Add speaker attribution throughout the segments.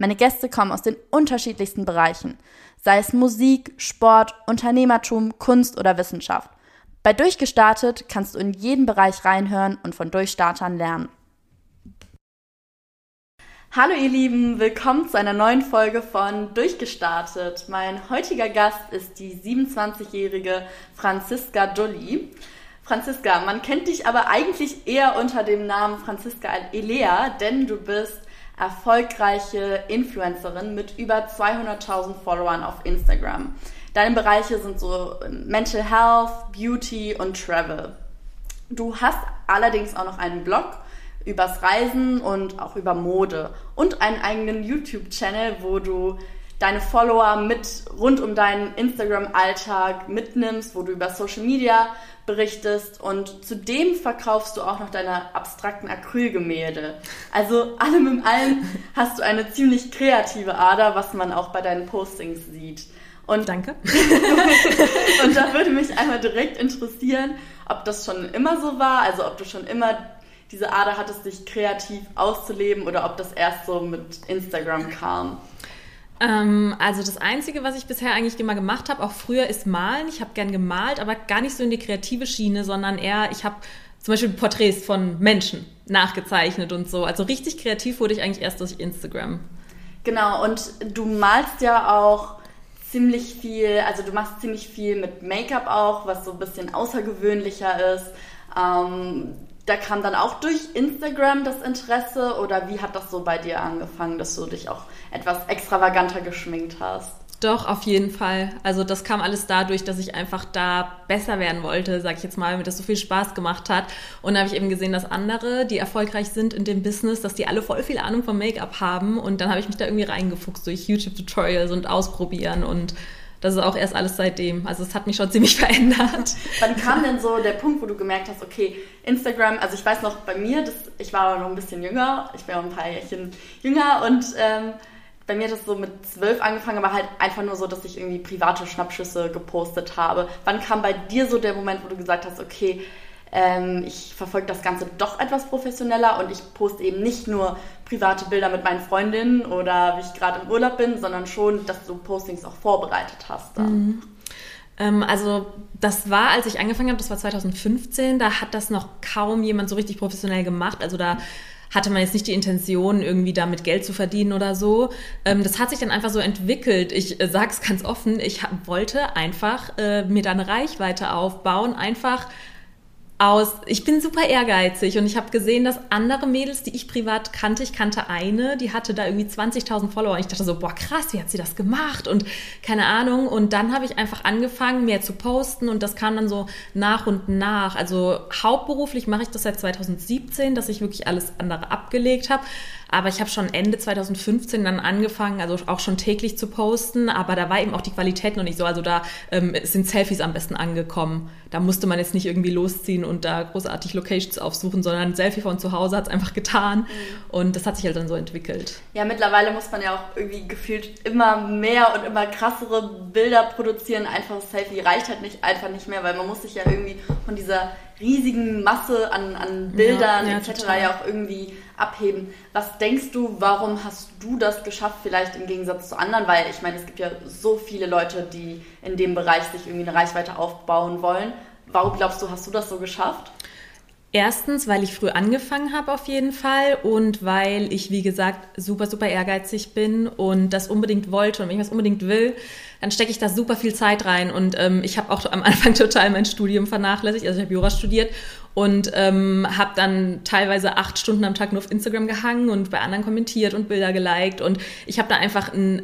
Speaker 1: Meine Gäste kommen aus den unterschiedlichsten Bereichen, sei es Musik, Sport, Unternehmertum, Kunst oder Wissenschaft. Bei Durchgestartet kannst du in jeden Bereich reinhören und von Durchstartern lernen. Hallo ihr Lieben, willkommen zu einer neuen Folge von Durchgestartet. Mein heutiger Gast ist die 27-jährige Franziska Dulli. Franziska, man kennt dich aber eigentlich eher unter dem Namen Franziska Elea, denn du bist erfolgreiche Influencerin mit über 200.000 Followern auf Instagram. Deine Bereiche sind so Mental Health, Beauty und Travel. Du hast allerdings auch noch einen Blog übers Reisen und auch über Mode und einen eigenen YouTube-Channel, wo du deine Follower mit rund um deinen Instagram-Alltag mitnimmst, wo du über Social Media berichtest und zudem verkaufst du auch noch deine abstrakten Acrylgemälde. Also allem im allem hast du eine ziemlich kreative Ader, was man auch bei deinen Postings sieht.
Speaker 2: Und Danke.
Speaker 1: und da würde mich einmal direkt interessieren, ob das schon immer so war, also ob du schon immer diese Ader hattest, dich kreativ auszuleben oder ob das erst so mit Instagram kam.
Speaker 2: Ähm, also das Einzige, was ich bisher eigentlich immer gemacht habe, auch früher, ist malen. Ich habe gern gemalt, aber gar nicht so in die kreative Schiene, sondern eher, ich habe zum Beispiel Porträts von Menschen nachgezeichnet und so. Also richtig kreativ wurde ich eigentlich erst durch Instagram.
Speaker 1: Genau, und du malst ja auch ziemlich viel, also du machst ziemlich viel mit Make-up auch, was so ein bisschen außergewöhnlicher ist. Ähm, da kam dann auch durch Instagram das Interesse oder wie hat das so bei dir angefangen, dass du dich auch etwas extravaganter geschminkt hast?
Speaker 2: Doch, auf jeden Fall. Also das kam alles dadurch, dass ich einfach da besser werden wollte, sag ich jetzt mal, mir das so viel Spaß gemacht hat. Und da habe ich eben gesehen, dass andere, die erfolgreich sind in dem Business, dass die alle voll viel Ahnung vom Make-up haben. Und dann habe ich mich da irgendwie reingefuchst durch YouTube-Tutorials und ausprobieren und das ist auch erst alles seitdem. Also es hat mich schon ziemlich verändert.
Speaker 1: Wann kam denn so der Punkt, wo du gemerkt hast, okay, Instagram, also ich weiß noch bei mir, das, ich war noch ein bisschen jünger, ich bin auch ein paar Jährchen jünger und ähm, bei mir hat das so mit zwölf angefangen, aber halt einfach nur so, dass ich irgendwie private Schnappschüsse gepostet habe. Wann kam bei dir so der Moment, wo du gesagt hast, okay, ähm, ich verfolge das Ganze doch etwas professioneller und ich poste eben nicht nur private Bilder mit meinen Freundinnen oder wie ich gerade im Urlaub bin, sondern schon, dass du Postings auch vorbereitet hast.
Speaker 2: Mhm. Ähm, also das war, als ich angefangen habe, das war 2015, da hat das noch kaum jemand so richtig professionell gemacht. Also da hatte man jetzt nicht die Intention, irgendwie damit Geld zu verdienen oder so. Ähm, das hat sich dann einfach so entwickelt. Ich äh, sage es ganz offen, ich wollte einfach äh, mir da eine Reichweite aufbauen, einfach aus, ich bin super ehrgeizig und ich habe gesehen, dass andere Mädels, die ich privat kannte, ich kannte eine, die hatte da irgendwie 20.000 Follower. Und ich dachte so, boah, krass, wie hat sie das gemacht? Und keine Ahnung. Und dann habe ich einfach angefangen, mehr zu posten und das kam dann so nach und nach. Also hauptberuflich mache ich das seit 2017, dass ich wirklich alles andere abgelegt habe. Aber ich habe schon Ende 2015 dann angefangen, also auch schon täglich zu posten. Aber da war eben auch die Qualität noch nicht so. Also da ähm, sind Selfies am besten angekommen. Da musste man jetzt nicht irgendwie losziehen und da großartig Locations aufsuchen, sondern ein Selfie von zu Hause hat es einfach getan. Mhm. Und das hat sich halt dann so entwickelt.
Speaker 1: Ja, mittlerweile muss man ja auch irgendwie gefühlt immer mehr und immer krassere Bilder produzieren. Einfaches Selfie reicht halt nicht einfach nicht mehr, weil man muss sich ja irgendwie von dieser riesigen Masse an, an Bildern ja, ja, etc. Total. ja auch irgendwie abheben. Was denkst du, warum hast du das geschafft, vielleicht im Gegensatz zu anderen? Weil ich meine, es gibt ja so viele Leute, die in dem Bereich sich irgendwie eine Reichweite aufbauen wollen. Warum glaubst du, hast du das so geschafft?
Speaker 2: Erstens, weil ich früh angefangen habe auf jeden Fall und weil ich, wie gesagt, super, super ehrgeizig bin und das unbedingt wollte und wenn ich was unbedingt will, dann stecke ich da super viel Zeit rein und ähm, ich habe auch am Anfang total mein Studium vernachlässigt, also ich habe Jura studiert und ähm, habe dann teilweise acht Stunden am Tag nur auf Instagram gehangen und bei anderen kommentiert und Bilder geliked und ich habe da einfach ein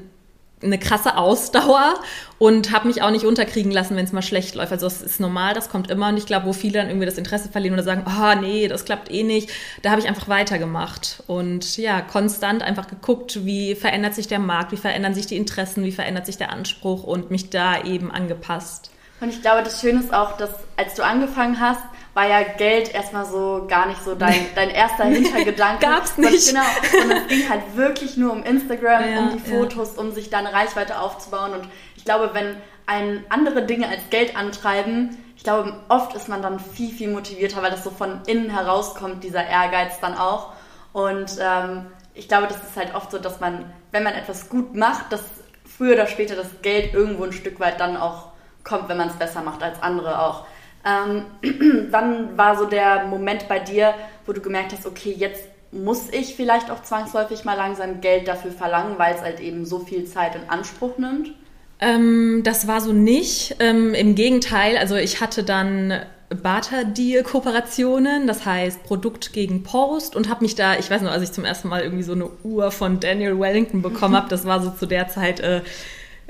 Speaker 2: eine krasse Ausdauer und habe mich auch nicht unterkriegen lassen, wenn es mal schlecht läuft. Also es ist normal, das kommt immer und ich glaube, wo viele dann irgendwie das Interesse verlieren oder sagen, ah oh, nee, das klappt eh nicht, da habe ich einfach weitergemacht und ja, konstant einfach geguckt, wie verändert sich der Markt, wie verändern sich die Interessen, wie verändert sich der Anspruch und mich da eben angepasst.
Speaker 1: Und ich glaube, das Schöne ist auch, dass als du angefangen hast, war ja Geld erstmal so gar nicht so dein, dein erster Hintergedanke.
Speaker 2: Gab's nicht.
Speaker 1: Genau. Und es ging halt wirklich nur um Instagram, ja, um die Fotos, ja. um sich da eine Reichweite aufzubauen. Und ich glaube, wenn ein andere Dinge als Geld antreiben, ich glaube, oft ist man dann viel, viel motivierter, weil das so von innen herauskommt, dieser Ehrgeiz dann auch. Und ähm, ich glaube, das ist halt oft so, dass man, wenn man etwas gut macht, dass früher oder später das Geld irgendwo ein Stück weit dann auch kommt, wenn man es besser macht als andere auch. Ähm, wann war so der Moment bei dir, wo du gemerkt hast, okay, jetzt muss ich vielleicht auch zwangsläufig mal langsam Geld dafür verlangen, weil es halt eben so viel Zeit in Anspruch nimmt?
Speaker 2: Ähm, das war so nicht. Ähm, Im Gegenteil, also ich hatte dann Barter-Deal-Kooperationen, das heißt Produkt gegen Post und habe mich da, ich weiß noch, als ich zum ersten Mal irgendwie so eine Uhr von Daniel Wellington bekommen habe, das war so zu der Zeit äh,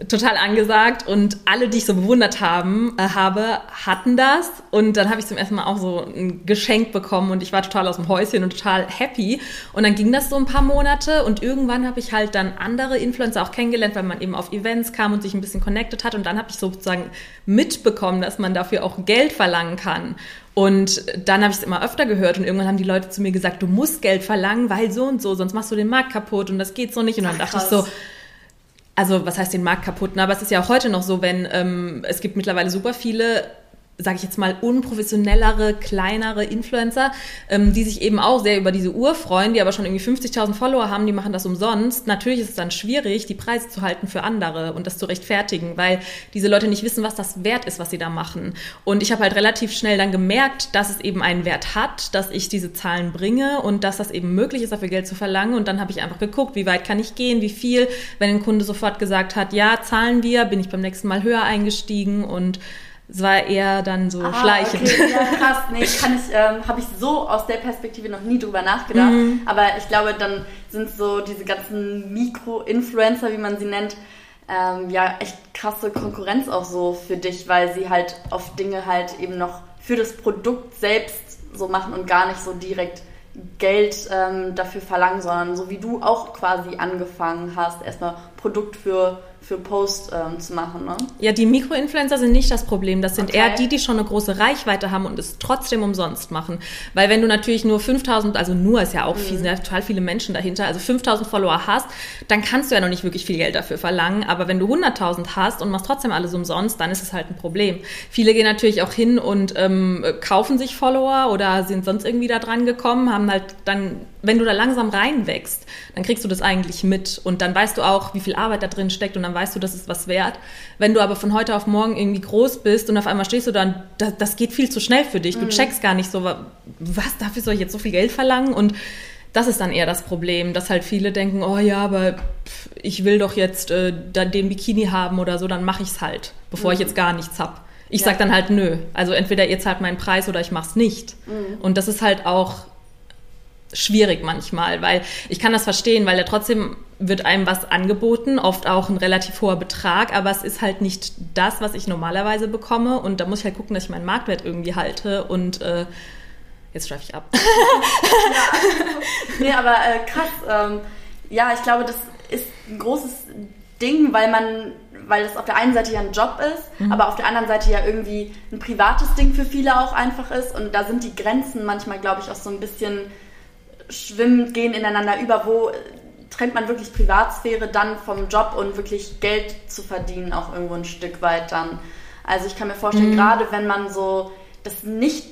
Speaker 2: total angesagt und alle, die ich so bewundert haben, äh, habe, hatten das. Und dann habe ich zum ersten Mal auch so ein Geschenk bekommen und ich war total aus dem Häuschen und total happy. Und dann ging das so ein paar Monate und irgendwann habe ich halt dann andere Influencer auch kennengelernt, weil man eben auf Events kam und sich ein bisschen connected hat. Und dann habe ich sozusagen mitbekommen, dass man dafür auch Geld verlangen kann. Und dann habe ich es immer öfter gehört und irgendwann haben die Leute zu mir gesagt, du musst Geld verlangen, weil so und so, sonst machst du den Markt kaputt und das geht so nicht. Und dann Ach, dachte ich so also was heißt den Markt kaputt? Ne? Aber es ist ja auch heute noch so, wenn ähm, es gibt mittlerweile super viele sage ich jetzt mal, unprofessionellere, kleinere Influencer, ähm, die sich eben auch sehr über diese Uhr freuen, die aber schon irgendwie 50.000 Follower haben, die machen das umsonst. Natürlich ist es dann schwierig, die Preise zu halten für andere und das zu rechtfertigen, weil diese Leute nicht wissen, was das wert ist, was sie da machen. Und ich habe halt relativ schnell dann gemerkt, dass es eben einen Wert hat, dass ich diese Zahlen bringe und dass das eben möglich ist, dafür Geld zu verlangen. Und dann habe ich einfach geguckt, wie weit kann ich gehen, wie viel. Wenn ein Kunde sofort gesagt hat, ja, zahlen wir, bin ich beim nächsten Mal höher eingestiegen und es war eher dann so ah, schleichend.
Speaker 1: Okay. Ja, krass. Nee, kann ich, ähm, habe ich so aus der Perspektive noch nie drüber nachgedacht. Mhm. Aber ich glaube, dann sind so diese ganzen Mikro-Influencer, wie man sie nennt, ähm, ja, echt krasse Konkurrenz auch so für dich, weil sie halt auf Dinge halt eben noch für das Produkt selbst so machen und gar nicht so direkt Geld ähm, dafür verlangen, sondern so wie du auch quasi angefangen hast, erstmal Produkt für für Post ähm, zu machen. Ne?
Speaker 2: Ja, die Mikroinfluencer sind nicht das Problem. Das sind okay. eher die, die schon eine große Reichweite haben und es trotzdem umsonst machen. Weil wenn du natürlich nur 5000, also nur ist ja auch viel, mhm. sind ja total viele Menschen dahinter, also 5000 Follower hast, dann kannst du ja noch nicht wirklich viel Geld dafür verlangen. Aber wenn du 100.000 hast und machst trotzdem alles umsonst, dann ist es halt ein Problem. Viele gehen natürlich auch hin und ähm, kaufen sich Follower oder sind sonst irgendwie da dran gekommen, haben halt dann, wenn du da langsam reinwächst, dann kriegst du das eigentlich mit und dann weißt du auch, wie viel Arbeit da drin steckt und dann weißt du, das ist was wert. Wenn du aber von heute auf morgen irgendwie groß bist und auf einmal stehst du dann, das, das geht viel zu schnell für dich. Du mhm. checkst gar nicht so, was, dafür soll ich jetzt so viel Geld verlangen? Und das ist dann eher das Problem, dass halt viele denken, oh ja, aber ich will doch jetzt äh, den Bikini haben oder so, dann mache ich es halt, bevor mhm. ich jetzt gar nichts hab. Ich ja. sag dann halt nö. Also entweder ihr zahlt meinen Preis oder ich mach's nicht. Mhm. Und das ist halt auch schwierig manchmal, weil ich kann das verstehen, weil ja trotzdem wird einem was angeboten, oft auch ein relativ hoher Betrag, aber es ist halt nicht das, was ich normalerweise bekomme und da muss ich halt gucken, dass ich meinen Marktwert irgendwie halte und äh, jetzt schreibe ich ab.
Speaker 1: ja, nee, aber äh, krass. Ähm, ja, ich glaube, das ist ein großes Ding, weil man, weil es auf der einen Seite ja ein Job ist, mhm. aber auf der anderen Seite ja irgendwie ein privates Ding für viele auch einfach ist und da sind die Grenzen manchmal, glaube ich, auch so ein bisschen schwimmen, gehen ineinander über, wo trennt man wirklich Privatsphäre dann vom Job und wirklich Geld zu verdienen auch irgendwo ein Stück weit dann. Also ich kann mir vorstellen, mhm. gerade wenn man so das nicht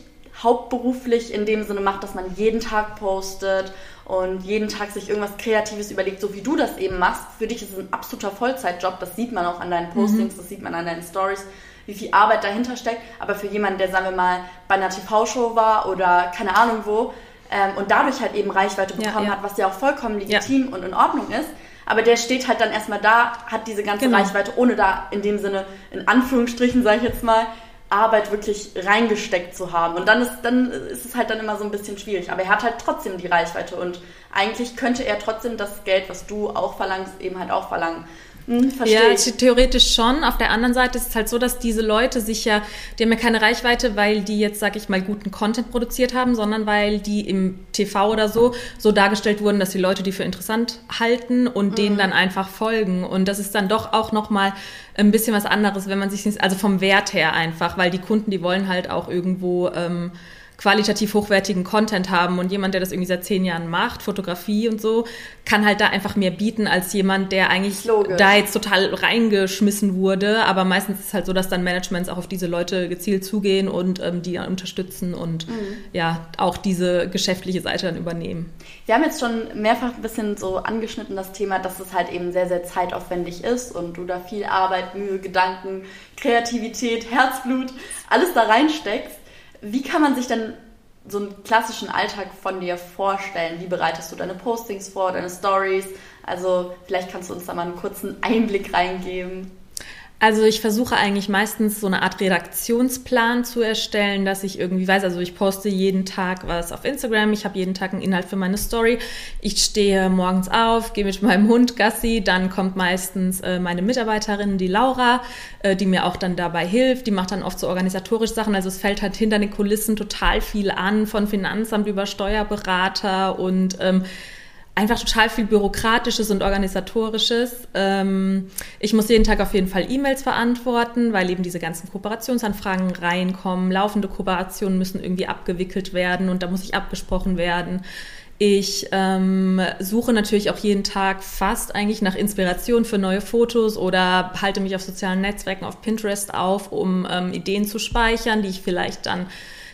Speaker 1: hauptberuflich in dem Sinne macht, dass man jeden Tag postet und jeden Tag sich irgendwas Kreatives überlegt, so wie du das eben machst. Für dich ist es ein absoluter Vollzeitjob, das sieht man auch an deinen Postings, mhm. das sieht man an deinen Stories, wie viel Arbeit dahinter steckt. Aber für jemanden, der, sagen wir mal, bei einer TV-Show war oder keine Ahnung wo, ähm, und dadurch halt eben Reichweite bekommen ja, ja. hat, was ja auch vollkommen legitim ja. und in Ordnung ist. Aber der steht halt dann erstmal da, hat diese ganze genau. Reichweite, ohne da in dem Sinne, in Anführungsstrichen, sage ich jetzt mal, Arbeit wirklich reingesteckt zu haben. Und dann ist, dann ist es halt dann immer so ein bisschen schwierig. Aber er hat halt trotzdem die Reichweite und eigentlich könnte er trotzdem das Geld, was du auch verlangst, eben halt auch verlangen.
Speaker 2: Hm, ja, ich. theoretisch schon. Auf der anderen Seite ist es halt so, dass diese Leute sich ja, die haben ja keine Reichweite, weil die jetzt, sag ich mal, guten Content produziert haben, sondern weil die im TV oder so so dargestellt wurden, dass die Leute die für interessant halten und mhm. denen dann einfach folgen. Und das ist dann doch auch nochmal ein bisschen was anderes, wenn man sich, also vom Wert her einfach, weil die Kunden, die wollen halt auch irgendwo ähm, qualitativ hochwertigen Content haben und jemand, der das irgendwie seit zehn Jahren macht, Fotografie und so, kann halt da einfach mehr bieten als jemand, der eigentlich da jetzt total reingeschmissen wurde. Aber meistens ist es halt so, dass dann Managements auch auf diese Leute gezielt zugehen und ähm, die unterstützen und mhm. ja auch diese geschäftliche Seite dann übernehmen.
Speaker 1: Wir haben jetzt schon mehrfach ein bisschen so angeschnitten das Thema, dass es halt eben sehr, sehr zeitaufwendig ist und du da viel Arbeit, Mühe, Gedanken, Kreativität, Herzblut, alles da reinsteckst. Wie kann man sich denn so einen klassischen Alltag von dir vorstellen? Wie bereitest du deine Postings vor, deine Stories? Also vielleicht kannst du uns da mal einen kurzen Einblick reingeben.
Speaker 2: Also ich versuche eigentlich meistens so eine Art Redaktionsplan zu erstellen, dass ich irgendwie weiß, also ich poste jeden Tag was auf Instagram, ich habe jeden Tag einen Inhalt für meine Story. Ich stehe morgens auf, gehe mit meinem Hund Gassi, dann kommt meistens äh, meine Mitarbeiterin, die Laura, äh, die mir auch dann dabei hilft, die macht dann oft so organisatorisch Sachen, also es fällt halt hinter den Kulissen total viel an, von Finanzamt über Steuerberater und ähm, einfach total viel Bürokratisches und Organisatorisches. Ähm, ich muss jeden Tag auf jeden Fall E-Mails verantworten, weil eben diese ganzen Kooperationsanfragen reinkommen. Laufende Kooperationen müssen irgendwie abgewickelt werden und da muss ich abgesprochen werden. Ich ähm, suche natürlich auch jeden Tag fast eigentlich nach Inspiration für neue Fotos oder halte mich auf sozialen Netzwerken, auf Pinterest auf, um ähm, Ideen zu speichern, die ich vielleicht dann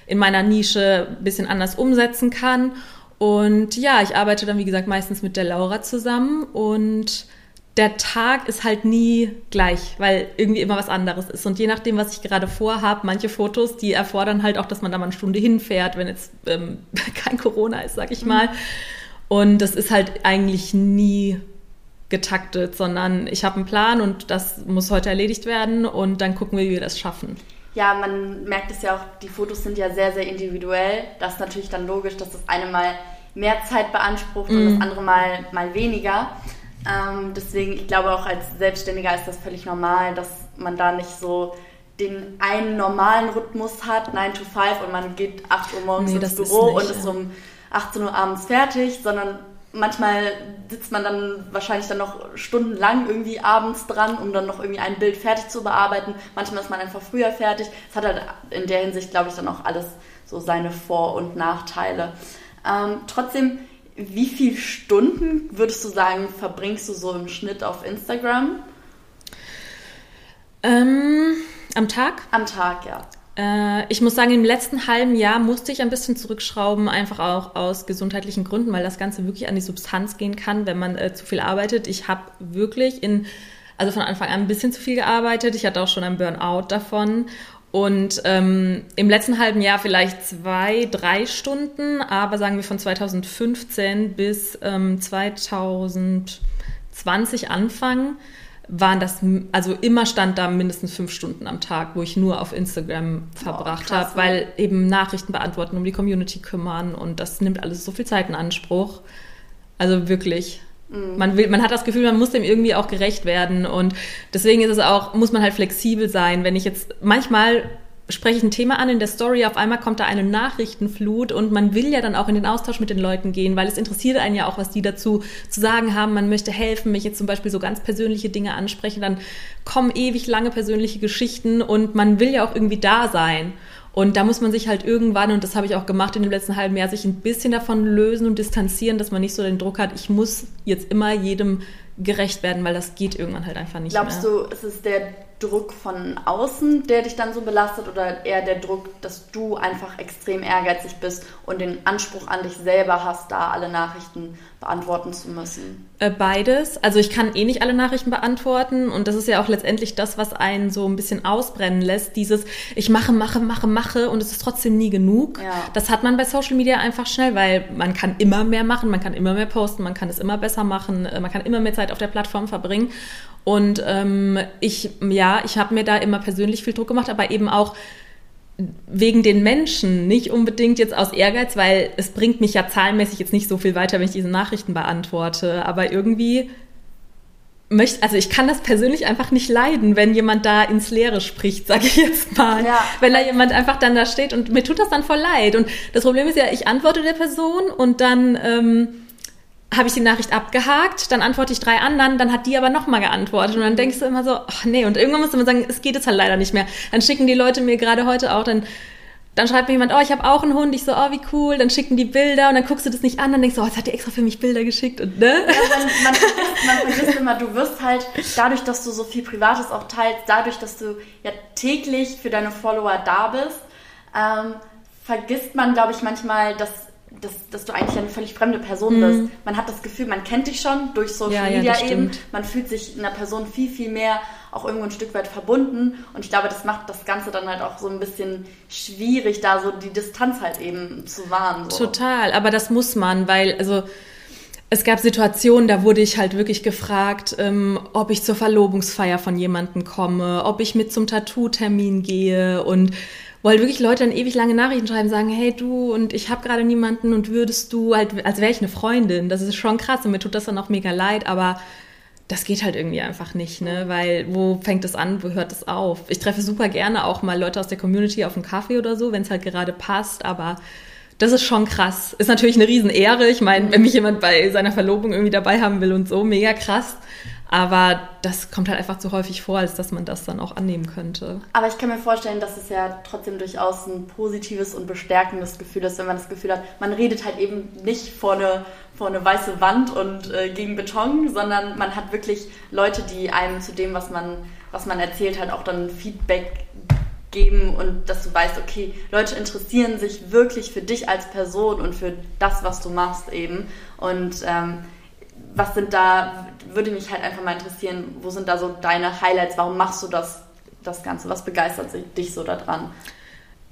Speaker 2: in meiner Nische ein bisschen anders umsetzen kann. Und ja, ich arbeite dann, wie gesagt, meistens mit der Laura zusammen und der Tag ist halt nie gleich, weil irgendwie immer was anderes ist. Und je nachdem, was ich gerade vorhabe, manche Fotos, die erfordern halt auch, dass man da mal eine Stunde hinfährt, wenn jetzt ähm, kein Corona ist, sag ich mal. Und das ist halt eigentlich nie getaktet, sondern ich habe einen Plan und das muss heute erledigt werden und dann gucken wir, wie wir das schaffen.
Speaker 1: Ja, man merkt es ja auch, die Fotos sind ja sehr, sehr individuell. Das ist natürlich dann logisch, dass das eine mal mehr Zeit beansprucht mm. und das mhm. andere mal, mal weniger. Ähm, deswegen, ich glaube auch als Selbstständiger ist das völlig normal, dass man da nicht so den einen normalen Rhythmus hat, 9 to 5 und man geht 8 Uhr morgens nee, ins Büro nicht, und ist um 18 Uhr abends fertig, sondern manchmal sitzt man dann wahrscheinlich dann noch stundenlang irgendwie abends dran, um dann noch irgendwie ein Bild fertig zu bearbeiten. Manchmal ist man einfach früher fertig. Es hat halt in der Hinsicht, glaube ich, dann auch alles so seine Vor- und Nachteile. Ähm, trotzdem, wie viele Stunden würdest du sagen, verbringst du so im Schnitt auf Instagram?
Speaker 2: Ähm, am Tag?
Speaker 1: Am Tag, ja.
Speaker 2: Äh, ich muss sagen, im letzten halben Jahr musste ich ein bisschen zurückschrauben, einfach auch aus gesundheitlichen Gründen, weil das Ganze wirklich an die Substanz gehen kann, wenn man äh, zu viel arbeitet. Ich habe wirklich in, also von Anfang an ein bisschen zu viel gearbeitet. Ich hatte auch schon ein Burnout davon. Und ähm, im letzten halben Jahr vielleicht zwei, drei Stunden, aber sagen wir von 2015 bis ähm, 2020 Anfang waren das, also immer stand da mindestens fünf Stunden am Tag, wo ich nur auf Instagram verbracht oh, habe, weil eben Nachrichten beantworten, um die Community kümmern und das nimmt alles so viel Zeit in Anspruch. Also wirklich. Mhm. Man, will, man hat das Gefühl, man muss dem irgendwie auch gerecht werden und deswegen ist es auch, muss man halt flexibel sein. Wenn ich jetzt manchmal spreche ich ein Thema an in der Story, auf einmal kommt da eine Nachrichtenflut und man will ja dann auch in den Austausch mit den Leuten gehen, weil es interessiert einen ja auch, was die dazu zu sagen haben. Man möchte helfen, mich jetzt zum Beispiel so ganz persönliche Dinge ansprechen, dann kommen ewig lange persönliche Geschichten und man will ja auch irgendwie da sein. Und da muss man sich halt irgendwann, und das habe ich auch gemacht in dem letzten halben Jahr, sich ein bisschen davon lösen und distanzieren, dass man nicht so den Druck hat, ich muss jetzt immer jedem gerecht werden, weil das geht irgendwann halt einfach nicht
Speaker 1: Glaubst mehr. Glaubst du, ist es der Druck von außen, der dich dann so belastet oder eher der Druck, dass du einfach extrem ehrgeizig bist und den Anspruch an dich selber hast, da alle Nachrichten beantworten zu müssen?
Speaker 2: Äh, beides. Also ich kann eh nicht alle Nachrichten beantworten und das ist ja auch letztendlich das, was einen so ein bisschen ausbrennen lässt. Dieses ich mache, mache, mache, mache und es ist trotzdem nie genug. Ja. Das hat man bei Social Media einfach schnell, weil man kann immer mehr machen, man kann immer mehr posten, man kann es immer besser machen, äh, man kann immer mehr Zeit auf der Plattform verbringen. Und ähm, ich, ja, ich habe mir da immer persönlich viel Druck gemacht, aber eben auch wegen den Menschen, nicht unbedingt jetzt aus Ehrgeiz, weil es bringt mich ja zahlenmäßig jetzt nicht so viel weiter, wenn ich diese Nachrichten beantworte. Aber irgendwie möchte, also ich kann das persönlich einfach nicht leiden, wenn jemand da ins Leere spricht, sage ich jetzt mal. Ja. Wenn da jemand einfach dann da steht und mir tut das dann voll leid. Und das Problem ist ja, ich antworte der Person und dann ähm, habe ich die Nachricht abgehakt, dann antworte ich drei anderen, dann hat die aber nochmal geantwortet und dann denkst du immer so, ach nee, und irgendwann musst du immer sagen, es geht jetzt halt leider nicht mehr. Dann schicken die Leute mir gerade heute auch, dann dann schreibt mir jemand, oh, ich habe auch einen Hund. Ich so, oh, wie cool. Dann schicken die Bilder und dann guckst du das nicht an. Dann denkst du, oh, jetzt hat die extra für mich Bilder geschickt. Und, ne? Ja,
Speaker 1: man, man, vergisst, man vergisst immer, du wirst halt dadurch, dass du so viel Privates auch teilst, dadurch, dass du ja täglich für deine Follower da bist, ähm, vergisst man, glaube ich, manchmal, dass dass, dass du eigentlich eine völlig fremde Person mhm. bist. Man hat das Gefühl, man kennt dich schon durch Social ja, Media ja, eben. Man fühlt sich einer Person viel, viel mehr auch irgendwo ein Stück weit verbunden. Und ich glaube, das macht das Ganze dann halt auch so ein bisschen schwierig, da so die Distanz halt eben zu wahren.
Speaker 2: So. Total, aber das muss man, weil, also es gab Situationen, da wurde ich halt wirklich gefragt, ähm, ob ich zur Verlobungsfeier von jemandem komme, ob ich mit zum Tattoo-Termin gehe und halt wirklich Leute dann ewig lange Nachrichten schreiben, sagen, hey du und ich habe gerade niemanden und würdest du, halt, als wäre ich eine Freundin. Das ist schon krass und mir tut das dann auch mega leid, aber das geht halt irgendwie einfach nicht, ne? Weil wo fängt es an, wo hört es auf? Ich treffe super gerne auch mal Leute aus der Community auf einen Kaffee oder so, wenn es halt gerade passt, aber das ist schon krass. Ist natürlich eine Riesenehre. Ich meine, wenn mich jemand bei seiner Verlobung irgendwie dabei haben will und so, mega krass. Aber das kommt halt einfach zu häufig vor, als dass man das dann auch annehmen könnte.
Speaker 1: Aber ich kann mir vorstellen, dass es ja trotzdem durchaus ein positives und bestärkendes Gefühl ist, wenn man das Gefühl hat, man redet halt eben nicht vor eine, vor eine weiße Wand und äh, gegen Beton, sondern man hat wirklich Leute, die einem zu dem, was man, was man erzählt, halt auch dann Feedback geben und dass du weißt, okay, Leute interessieren sich wirklich für dich als Person und für das, was du machst eben. Und ähm, was sind da, würde mich halt einfach mal interessieren, wo sind da so deine Highlights? Warum machst du das, das Ganze? Was begeistert dich so daran?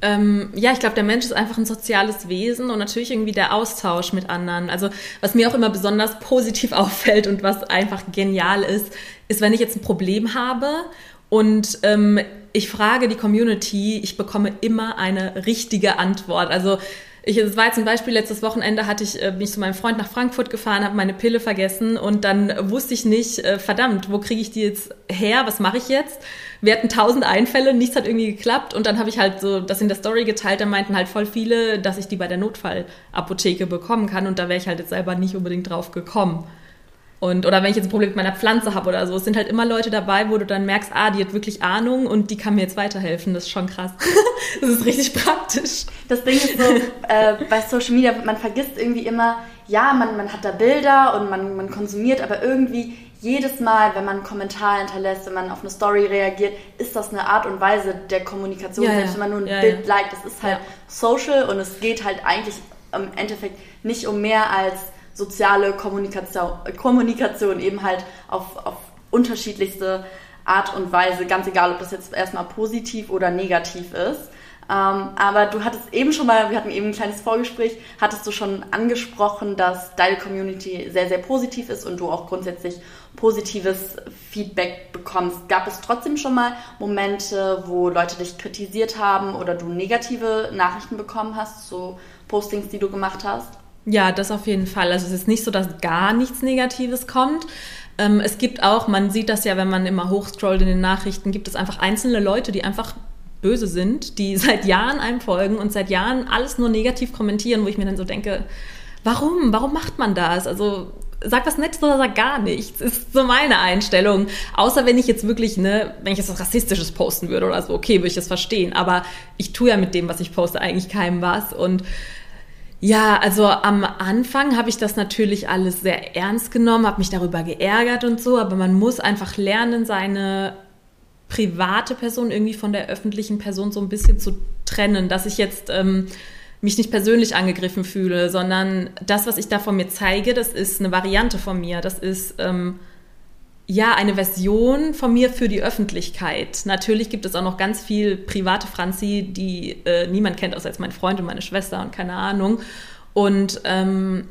Speaker 2: Ähm, ja, ich glaube, der Mensch ist einfach ein soziales Wesen und natürlich irgendwie der Austausch mit anderen. Also was mir auch immer besonders positiv auffällt und was einfach genial ist, ist, wenn ich jetzt ein Problem habe und ähm, ich frage die Community, ich bekomme immer eine richtige Antwort. Also ich, das war jetzt ein Beispiel, letztes Wochenende hatte ich, äh, bin ich zu meinem Freund nach Frankfurt gefahren, habe meine Pille vergessen und dann wusste ich nicht, äh, verdammt, wo kriege ich die jetzt her, was mache ich jetzt? Wir hatten tausend Einfälle, nichts hat irgendwie geklappt und dann habe ich halt so das in der Story geteilt, da meinten halt voll viele, dass ich die bei der Notfallapotheke bekommen kann und da wäre ich halt jetzt selber nicht unbedingt drauf gekommen. Und, oder wenn ich jetzt ein Problem mit meiner Pflanze habe oder so, es sind halt immer Leute dabei, wo du dann merkst, ah, die hat wirklich Ahnung und die kann mir jetzt weiterhelfen. Das ist schon krass. das ist richtig praktisch.
Speaker 1: Das Ding ist so, äh, bei Social Media, man vergisst irgendwie immer, ja, man, man hat da Bilder und man, man konsumiert, aber irgendwie jedes Mal, wenn man einen Kommentar hinterlässt, wenn man auf eine Story reagiert, ist das eine Art und Weise der Kommunikation, ja, selbst wenn man nur ein ja, Bild ja. liked. Das ist halt social und es geht halt eigentlich im Endeffekt nicht um mehr als soziale Kommunikation, Kommunikation eben halt auf, auf unterschiedlichste Art und Weise, ganz egal, ob das jetzt erstmal positiv oder negativ ist. Ähm, aber du hattest eben schon mal, wir hatten eben ein kleines Vorgespräch, hattest du schon angesprochen, dass deine Community sehr, sehr positiv ist und du auch grundsätzlich positives Feedback bekommst. Gab es trotzdem schon mal Momente, wo Leute dich kritisiert haben oder du negative Nachrichten bekommen hast zu Postings, die du gemacht hast?
Speaker 2: Ja, das auf jeden Fall. Also es ist nicht so, dass gar nichts Negatives kommt. Ähm, es gibt auch, man sieht das ja, wenn man immer hochscrollt in den Nachrichten, gibt es einfach einzelne Leute, die einfach böse sind, die seit Jahren einem folgen und seit Jahren alles nur negativ kommentieren, wo ich mir dann so denke, warum? Warum macht man das? Also sag was Nettes oder sag gar nichts. Ist so meine Einstellung. Außer wenn ich jetzt wirklich, ne, wenn ich jetzt was Rassistisches posten würde oder so, okay, würde ich das verstehen. Aber ich tue ja mit dem, was ich poste, eigentlich keinem was. Und ja, also am Anfang habe ich das natürlich alles sehr ernst genommen, habe mich darüber geärgert und so, aber man muss einfach lernen, seine private Person irgendwie von der öffentlichen Person so ein bisschen zu trennen, dass ich jetzt ähm, mich nicht persönlich angegriffen fühle, sondern das, was ich da von mir zeige, das ist eine Variante von mir, das ist ähm, ja, eine Version von mir für die Öffentlichkeit. Natürlich gibt es auch noch ganz viel private Franzi, die äh, niemand kennt, außer jetzt mein Freund und meine Schwester und keine Ahnung. Und ähm,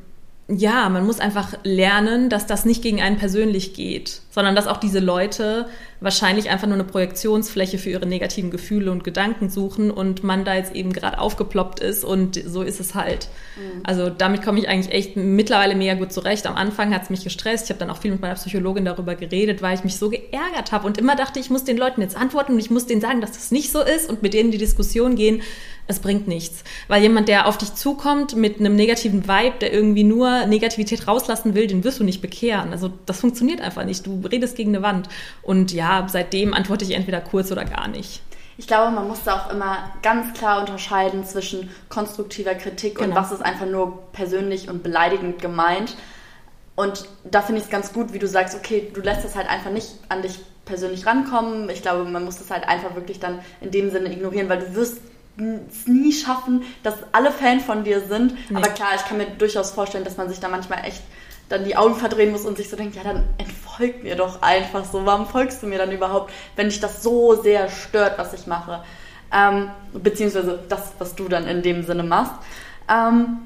Speaker 2: ja, man muss einfach lernen, dass das nicht gegen einen persönlich geht, sondern dass auch diese Leute wahrscheinlich einfach nur eine Projektionsfläche für ihre negativen Gefühle und Gedanken suchen und man da jetzt eben gerade aufgeploppt ist und so ist es halt. Mhm. Also damit komme ich eigentlich echt mittlerweile mega gut zurecht. Am Anfang hat es mich gestresst. Ich habe dann auch viel mit meiner Psychologin darüber geredet, weil ich mich so geärgert habe und immer dachte, ich muss den Leuten jetzt antworten und ich muss denen sagen, dass das nicht so ist und mit denen die Diskussion gehen es bringt nichts. Weil jemand, der auf dich zukommt mit einem negativen Vibe, der irgendwie nur Negativität rauslassen will, den wirst du nicht bekehren. Also das funktioniert einfach nicht. Du redest gegen eine Wand. Und ja, seitdem antworte ich entweder kurz oder gar nicht.
Speaker 1: Ich glaube, man muss da auch immer ganz klar unterscheiden zwischen konstruktiver Kritik genau. und was ist einfach nur persönlich und beleidigend gemeint. Und da finde ich es ganz gut, wie du sagst, okay, du lässt das halt einfach nicht an dich persönlich rankommen. Ich glaube, man muss das halt einfach wirklich dann in dem Sinne ignorieren, weil du wirst es nie schaffen, dass alle Fan von dir sind. Nee. Aber klar, ich kann mir durchaus vorstellen, dass man sich da manchmal echt dann die Augen verdrehen muss und sich so denkt, ja, dann entfolg mir doch einfach so. Warum folgst du mir dann überhaupt, wenn dich das so sehr stört, was ich mache? Ähm, beziehungsweise das, was du dann in dem Sinne machst. Ähm,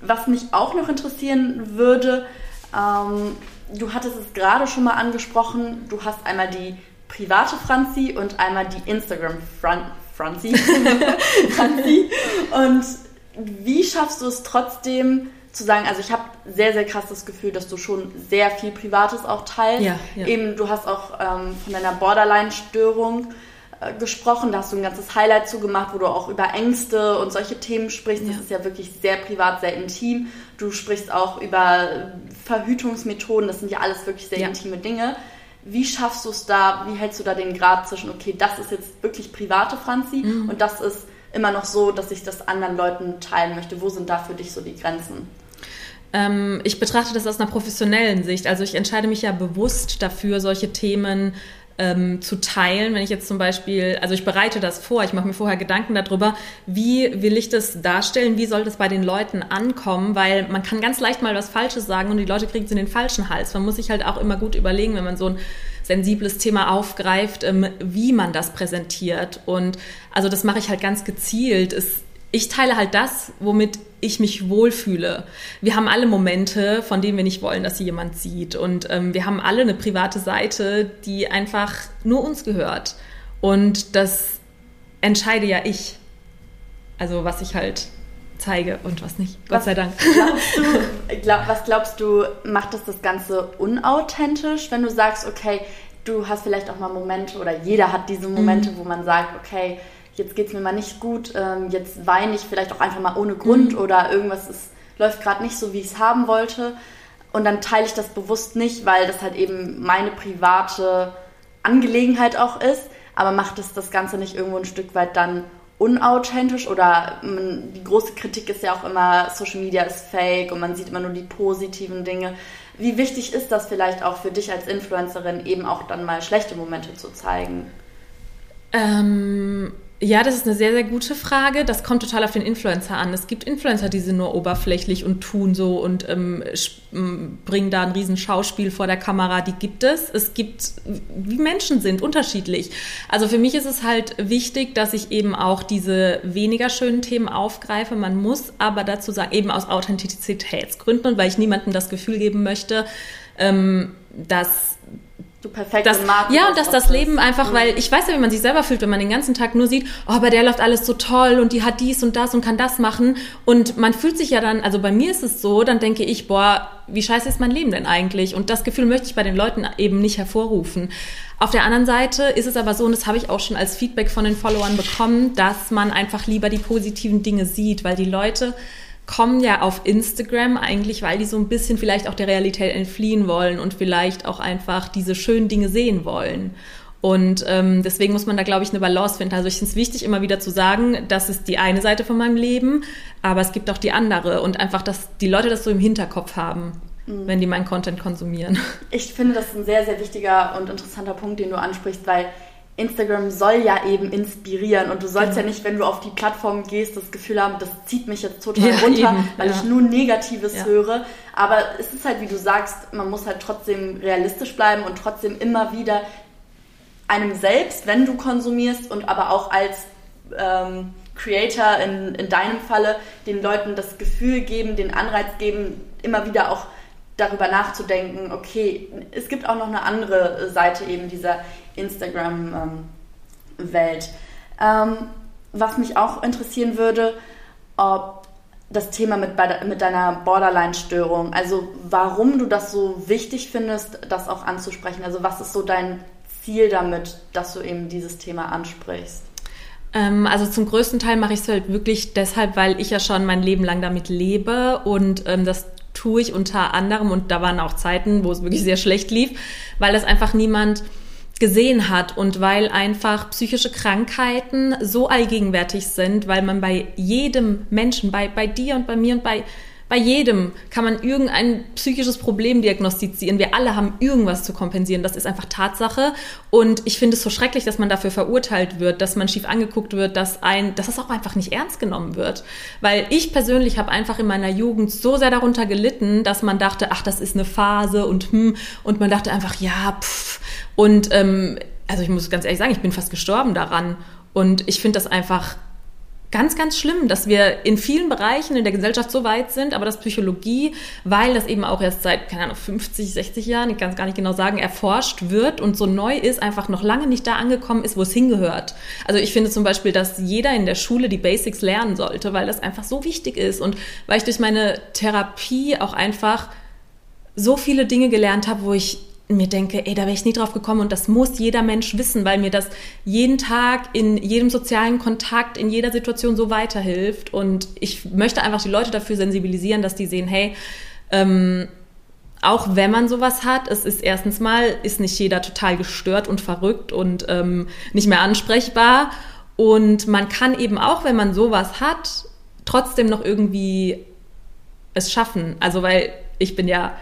Speaker 1: was mich auch noch interessieren würde, ähm, du hattest es gerade schon mal angesprochen, du hast einmal die private Franzi und einmal die Instagram Franzi. Franzi. Und wie schaffst du es trotzdem zu sagen, also ich habe sehr, sehr krass das Gefühl, dass du schon sehr viel Privates auch teilst. Ja, ja. Eben, du hast auch ähm, von deiner Borderline-Störung äh, gesprochen, da hast du ein ganzes Highlight zugemacht, wo du auch über Ängste und solche Themen sprichst. Ja. Das ist ja wirklich sehr privat, sehr intim. Du sprichst auch über Verhütungsmethoden, das sind ja alles wirklich sehr intime Dinge. Wie schaffst du es da, wie hältst du da den Grad zwischen, okay, das ist jetzt wirklich private Franzi mhm. und das ist immer noch so, dass ich das anderen Leuten teilen möchte? Wo sind da für dich so die Grenzen?
Speaker 2: Ähm, ich betrachte das aus einer professionellen Sicht. Also ich entscheide mich ja bewusst dafür, solche Themen ähm, zu teilen. Wenn ich jetzt zum Beispiel, also ich bereite das vor, ich mache mir vorher Gedanken darüber, wie will ich das darstellen, wie soll das bei den Leuten ankommen, weil man kann ganz leicht mal was Falsches sagen und die Leute kriegen es in den falschen Hals. Man muss sich halt auch immer gut überlegen, wenn man so ein sensibles Thema aufgreift, ähm, wie man das präsentiert. Und also das mache ich halt ganz gezielt. Es, ich teile halt das, womit ich mich wohlfühle. Wir haben alle Momente, von denen wir nicht wollen, dass sie jemand sieht. Und ähm, wir haben alle eine private Seite, die einfach nur uns gehört. Und das entscheide ja ich. Also was ich halt zeige und was nicht. Gott was sei Dank.
Speaker 1: Glaubst du, glaub, was glaubst du, macht das das Ganze unauthentisch, wenn du sagst, okay, du hast vielleicht auch mal Momente oder jeder hat diese Momente, mhm. wo man sagt, okay, jetzt geht es mir mal nicht gut, ähm, jetzt weine ich vielleicht auch einfach mal ohne Grund mhm. oder irgendwas ist, läuft gerade nicht so, wie ich es haben wollte. Und dann teile ich das bewusst nicht, weil das halt eben meine private Angelegenheit auch ist. Aber macht es das Ganze nicht irgendwo ein Stück weit dann unauthentisch oder man, die große Kritik ist ja auch immer, Social Media ist fake und man sieht immer nur die positiven Dinge. Wie wichtig ist das vielleicht auch für dich als Influencerin, eben auch dann mal schlechte Momente zu zeigen?
Speaker 2: Ähm, ja, das ist eine sehr, sehr gute Frage. Das kommt total auf den Influencer an. Es gibt Influencer, die sind nur oberflächlich und tun so und ähm, bringen da ein riesen Schauspiel vor der Kamera. Die gibt es. Es gibt, wie Menschen sind, unterschiedlich. Also für mich ist es halt wichtig, dass ich eben auch diese weniger schönen Themen aufgreife. Man muss aber dazu sagen, eben aus Authentizitätsgründen und weil ich niemandem das Gefühl geben möchte, ähm, dass
Speaker 1: du perfekt
Speaker 2: das, Ja, und dass das Leben einfach, mhm. weil ich weiß ja, wie man sich selber fühlt, wenn man den ganzen Tag nur sieht, oh, bei der läuft alles so toll und die hat dies und das und kann das machen. Und man fühlt sich ja dann, also bei mir ist es so, dann denke ich, boah, wie scheiße ist mein Leben denn eigentlich? Und das Gefühl möchte ich bei den Leuten eben nicht hervorrufen. Auf der anderen Seite ist es aber so, und das habe ich auch schon als Feedback von den Followern bekommen, dass man einfach lieber die positiven Dinge sieht, weil die Leute kommen ja auf Instagram eigentlich, weil die so ein bisschen vielleicht auch der Realität entfliehen wollen und vielleicht auch einfach diese schönen Dinge sehen wollen. Und ähm, deswegen muss man da, glaube ich, eine Balance finden. Also ich finde es wichtig, immer wieder zu sagen, das ist die eine Seite von meinem Leben, aber es gibt auch die andere und einfach, dass die Leute das so im Hinterkopf haben, mhm. wenn die meinen Content konsumieren.
Speaker 1: Ich finde das ein sehr, sehr wichtiger und interessanter Punkt, den du ansprichst, weil Instagram soll ja eben inspirieren und du sollst ja. ja nicht, wenn du auf die Plattform gehst, das Gefühl haben, das zieht mich jetzt total ja, runter, eben. weil ja. ich nur Negatives höre. Aber es ist halt, wie du sagst, man muss halt trotzdem realistisch bleiben und trotzdem immer wieder einem selbst, wenn du konsumierst und aber auch als ähm, Creator in, in deinem Falle den Leuten das Gefühl geben, den Anreiz geben, immer wieder auch darüber nachzudenken, okay, es gibt auch noch eine andere Seite eben dieser Instagram-Welt. Ähm, was mich auch interessieren würde, ob das Thema mit, mit deiner Borderline-Störung, also warum du das so wichtig findest, das auch anzusprechen. Also was ist so dein Ziel damit, dass du eben dieses Thema ansprichst?
Speaker 2: Ähm, also zum größten Teil mache ich es halt wirklich deshalb, weil ich ja schon mein Leben lang damit lebe und ähm, das tue ich unter anderem und da waren auch Zeiten, wo es wirklich sehr schlecht lief, weil das einfach niemand gesehen hat und weil einfach psychische Krankheiten so allgegenwärtig sind, weil man bei jedem Menschen, bei, bei dir und bei mir und bei bei jedem kann man irgendein psychisches Problem diagnostizieren. Wir alle haben irgendwas zu kompensieren. Das ist einfach Tatsache. Und ich finde es so schrecklich, dass man dafür verurteilt wird, dass man schief angeguckt wird, dass ein, dass es auch einfach nicht ernst genommen wird. Weil ich persönlich habe einfach in meiner Jugend so sehr darunter gelitten, dass man dachte, ach, das ist eine Phase und hm, und man dachte einfach, ja, pff. Und ähm, also ich muss ganz ehrlich sagen, ich bin fast gestorben daran. Und ich finde das einfach ganz, ganz schlimm, dass wir in vielen Bereichen in der Gesellschaft so weit sind, aber dass Psychologie, weil das eben auch erst seit, keine Ahnung, 50, 60 Jahren, ich kann es gar nicht genau sagen, erforscht wird und so neu ist, einfach noch lange nicht da angekommen ist, wo es hingehört. Also ich finde zum Beispiel, dass jeder in der Schule die Basics lernen sollte, weil das einfach so wichtig ist und weil ich durch meine Therapie auch einfach so viele Dinge gelernt habe, wo ich mir denke, ey, da wäre ich nie drauf gekommen und das muss jeder Mensch wissen, weil mir das jeden Tag in jedem sozialen Kontakt, in jeder Situation so weiterhilft und ich möchte einfach die Leute dafür sensibilisieren, dass die sehen, hey, ähm, auch wenn man sowas hat, es ist erstens mal, ist nicht jeder total gestört und verrückt und ähm, nicht mehr ansprechbar und man kann eben auch, wenn man sowas hat, trotzdem noch irgendwie es schaffen. Also weil ich bin ja